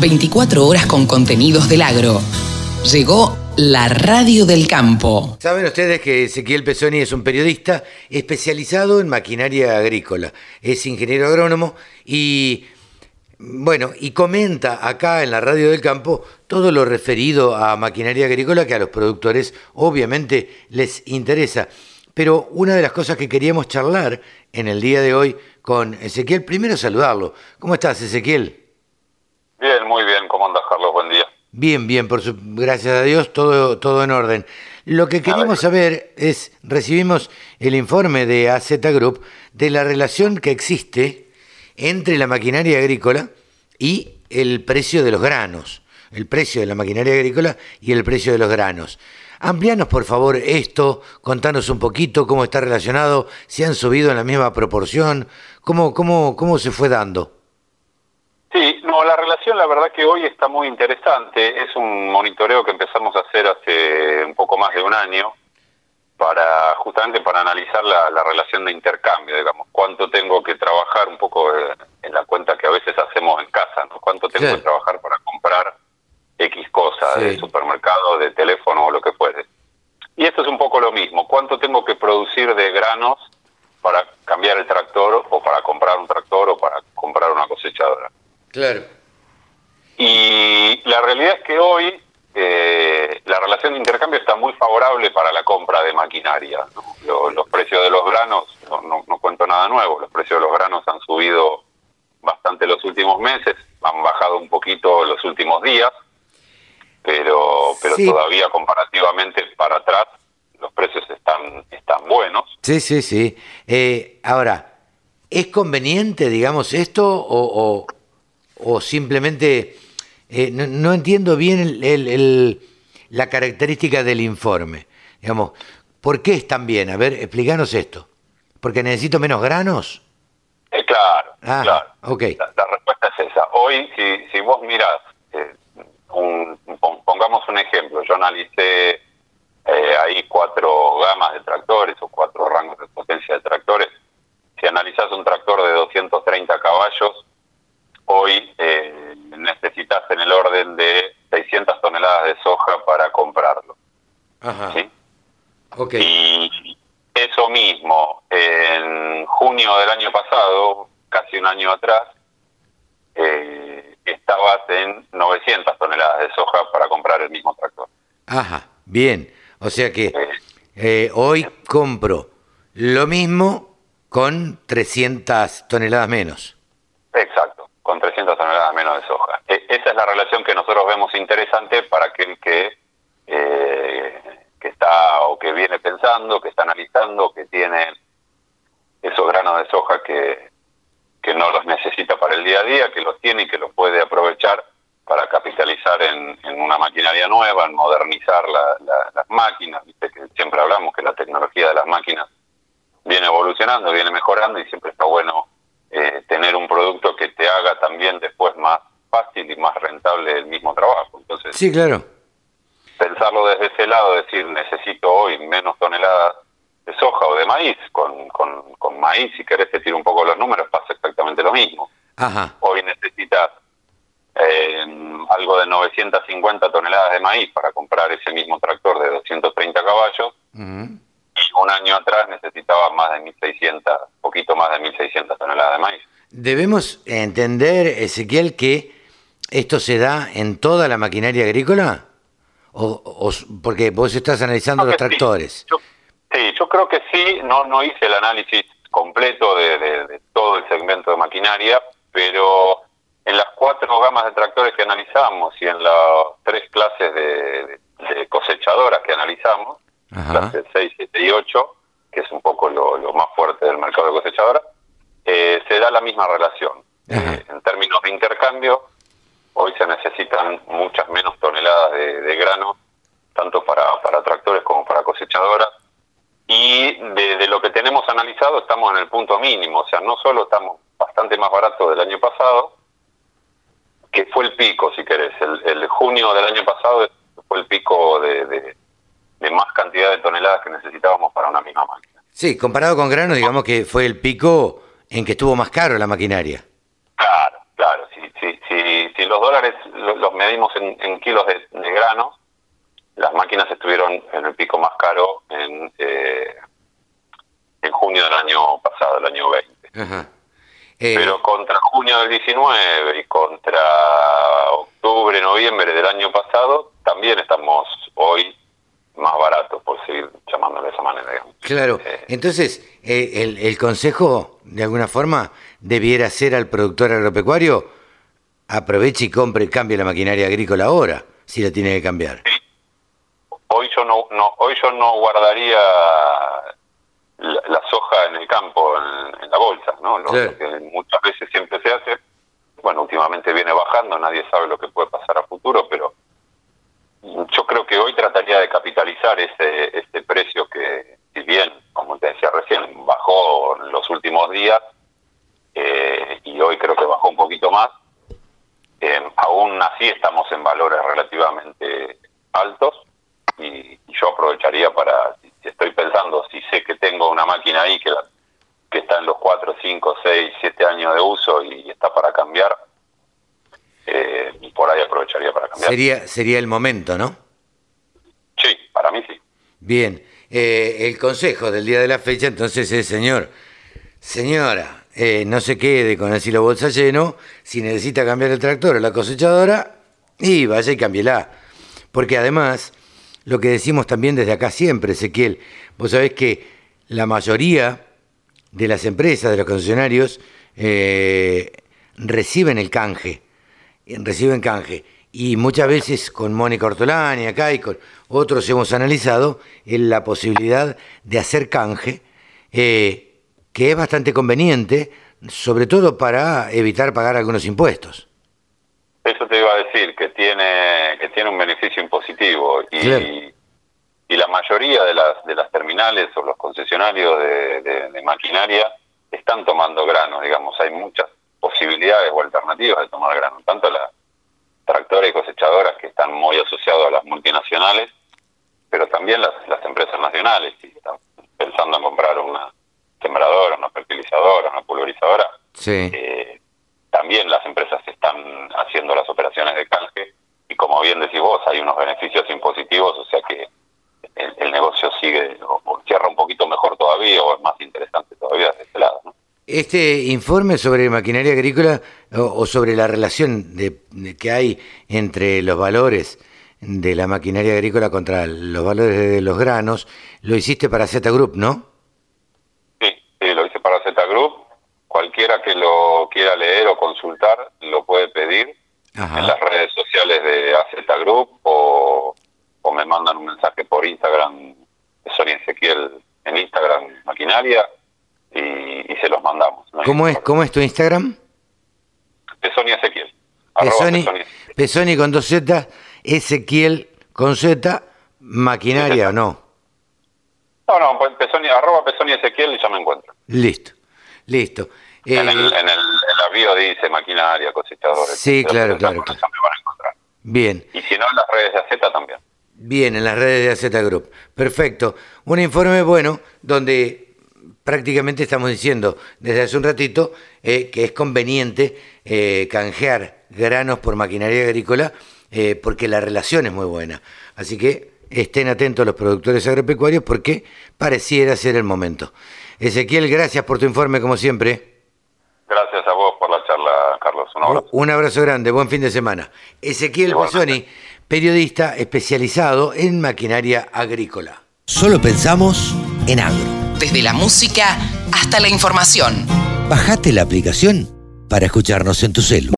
24 horas con contenidos del agro. Llegó la radio del campo. Saben ustedes que Ezequiel Pesoni es un periodista especializado en maquinaria agrícola. Es ingeniero agrónomo y bueno, y comenta acá en la radio del campo todo lo referido a maquinaria agrícola que a los productores obviamente les interesa. Pero una de las cosas que queríamos charlar en el día de hoy con Ezequiel, primero saludarlo. ¿Cómo estás, Ezequiel? Bien, muy bien. ¿Cómo andas, Carlos? Buen día. Bien, bien, por su, gracias a Dios, todo, todo en orden. Lo que queríamos saber es, recibimos el informe de AZ Group de la relación que existe entre la maquinaria agrícola y el precio de los granos, el precio de la maquinaria agrícola y el precio de los granos. Amplianos, por favor, esto, contanos un poquito cómo está relacionado, si han subido en la misma proporción, cómo, cómo, cómo se fue dando. Sí, no, la relación la verdad que hoy está muy interesante. Es un monitoreo que empezamos a hacer hace un poco más de un año para justamente para analizar la, relación de intercambio, digamos, cuánto tengo que trabajar un poco eh, en la cuenta que a veces hacemos en casa, ¿no? Cuánto tengo que trabajar para comprar X cosas de supermercado, de teléfono o lo que fuere. Y esto es un poco lo mismo, cuánto tengo que producir de granos para cambiar el tractor o para comprar un tractor o para comprar una cosechadora. Claro. Y la realidad es que hoy eh, la relación de intercambio está muy favorable para la compra de maquinaria. Los, precios de los granos, no, no, cuento nada nuevo, los precios de los granos han subido bastante los últimos meses, han bajado un poquito los últimos días, pero, pero todavía comparativamente para atrás los precios están, están buenos. Sí, sí, sí. Eh, ahora, ¿es conveniente, digamos, esto o, o simplemente eh, no, entiendo bien el, la característica del informe. Digamos, ¿por qué es tan bien? A ver, explícanos esto. ¿Porque necesito menos granos? Eh, claro, ah, claro. Okay. La, respuesta es esa. Hoy, si, si vos mirás, eh, un, pongamos un ejemplo, yo analicé ahí cuatro gamas de tractores o cuatro rangos de potencia de tractores. Si analizás un tractor de 230 caballos, eh, en el orden de 600 toneladas de soja para comprarlo. Ajá. ¿sí? Okay. Y eso mismo, en junio del año pasado, casi un año atrás, eh, estabas en 900 toneladas de soja para comprar el mismo tractor. Ajá, bien. O sea que eh, hoy compro lo mismo con 300 toneladas menos. Exacto con 300 toneladas menos de soja. Esa es la relación que nosotros vemos interesante para aquel que, eh, que está o que viene pensando, que está analizando, que tiene esos granos de soja que, que no los necesita para el día a día, que los tiene y que los puede aprovechar para capitalizar en, una maquinaria nueva, en modernizar las máquinas. Viste que siempre hablamos que la tecnología de las máquinas viene evolucionando, viene mejorando y siempre está bueno eh, tener un producto que te haga también después más fácil y más rentable el mismo trabajo. Entonces, sí, claro. Pensarlo desde ese lado, decir, necesito hoy menos toneladas de soja o de maíz, con, con, maíz, si querés decir un poco los números, pasa exactamente lo mismo. Ajá. Hoy necesitas eh, algo de 950 toneladas de maíz para comprar ese mismo tractor de 230 caballos un año atrás necesitaba más de 1.600, poquito más de 1.600 toneladas de maíz. Debemos entender, Ezequiel, que esto se da en toda la maquinaria agrícola, o, porque vos estás analizando los tractores. Sí. Yo, creo que sí, no, no hice el análisis completo de, todo el segmento de maquinaria, pero en las cuatro gamas de tractores que analizamos y en las tres clases de cosechadoras que analizamos, clase 6, 7 y 8, que es un poco lo, más fuerte del mercado de cosechadora, eh, se da la misma relación. Eh, en términos de intercambio, hoy se necesitan muchas menos toneladas de, grano, tanto para, para tractores como para cosechadoras. Y de, lo que tenemos analizado estamos en el punto mínimo, o sea, no solo estamos bastante más baratos del año pasado, que fue el pico, si querés, el, junio del año pasado fue el pico de de más cantidad de toneladas que necesitábamos para una misma máquina. Sí, comparado con grano, digamos que fue el pico en que estuvo más caro la maquinaria. Claro, claro. Si, si, si, si los dólares los medimos en, kilos de, grano, las máquinas estuvieron en el pico más caro en, eh, en junio del año pasado, el año 20. Ajá. Eh, Pero contra junio del 19 y contra octubre, noviembre del año pasado, también estamos hoy más baratos, por seguir llamándolo de esa manera. Claro, eh, entonces eh, el, el, consejo, de alguna forma, debiera ser al productor agropecuario, aproveche y compre, cambie la maquinaria agrícola ahora, si la tiene que cambiar. Hoy yo no, no, hoy yo no guardaría la, soja en el campo, en, la bolsa, ¿no? que muchas veces siempre se hace. Bueno, últimamente viene bajando, nadie sabe lo que puede pasar a futuro, pero yo creo que hoy trataría de capitalizar ese, este precio que, si bien, como te decía recién, bajó en los últimos días, eh, y hoy creo que bajó un poquito más, eh, aún así estamos en valores relativamente altos y, yo aprovecharía para, estoy pensando, si sé que tengo una máquina ahí que, que está en los 4, 5, 6, 7 años de uso y está para cambiar, eh, por ahí aprovecharía para cambiar. Sería, sería el momento, ¿no? Sí, para mí sí. Bien, eh, el consejo del día de la fecha entonces es, señor, señora, eh, no se quede con el silo bolsa lleno, si necesita cambiar el tractor o la cosechadora, y vaya y cámbiela. Porque además, lo que decimos también desde acá siempre, Ezequiel, vos sabés que la mayoría de las empresas, de los concesionarios, eh, reciben el canje, reciben canje. Y muchas veces con Mónica Ortolani acá y con otros hemos analizado la posibilidad de hacer canje, eh, que es bastante conveniente, sobre todo para evitar pagar algunos impuestos. Eso te iba a decir, que tiene, que tiene un beneficio impositivo y, y la mayoría de las, de las terminales o los concesionarios de, maquinaria están tomando grano, digamos, hay muchas posibilidades o alternativas de tomar grano, tanto las tractoras y cosechadoras que están muy asociados a las multinacionales, pero también las, las empresas nacionales, si están pensando en comprar una sembradora, una fertilizadora, una pulverizadora, sí. Eh, también las empresas están haciendo las operaciones de canje y como bien decís vos, hay unos beneficios impositivos, o sea que el, negocio sigue o, cierra un poquito mejor todavía o es más interesante todavía de este lado. Este informe sobre maquinaria agrícola o, sobre la relación de, que hay entre los valores de la maquinaria agrícola contra los valores de los granos, lo hiciste para Z Group, ¿no? Sí, sí, lo hice para Z Group cualquiera que lo quiera leer o consultar lo puede pedir en las redes sociales de AZ Group o, me mandan un mensaje por Instagram Sonia Ezequiel en Instagram Maquinaria y, se los mandamos. ¿Cómo, es, ¿Cómo es tu Instagram? De Sonia Ezequiel. Pesoni, con dos Z, Ezequiel con Z, Maquinaria o no? No, no, pues Pesoni, arroba Pesoni Ezequiel y ya me encuentro. Listo, listo. En, el, en, el, dice maquinaria, cosechadores. Sí, claro, claro. Bien. Y si no, en las redes de AZ también. Bien, en las redes de AZ Group. Perfecto. Un informe bueno donde prácticamente estamos diciendo desde hace un ratito eh, que es conveniente eh, canjear granos por maquinaria agrícola eh, porque la relación es muy buena. Así que estén atentos los productores agropecuarios porque pareciera ser el momento. Ezequiel, gracias por tu informe como siempre. Gracias a vos por Carlos. Un abrazo. Un abrazo grande, buen fin de semana. Ezequiel Pesoni, periodista especializado en maquinaria agrícola. Solo pensamos en agro. Desde la música hasta la información. Bajate la aplicación para escucharnos en tu celu.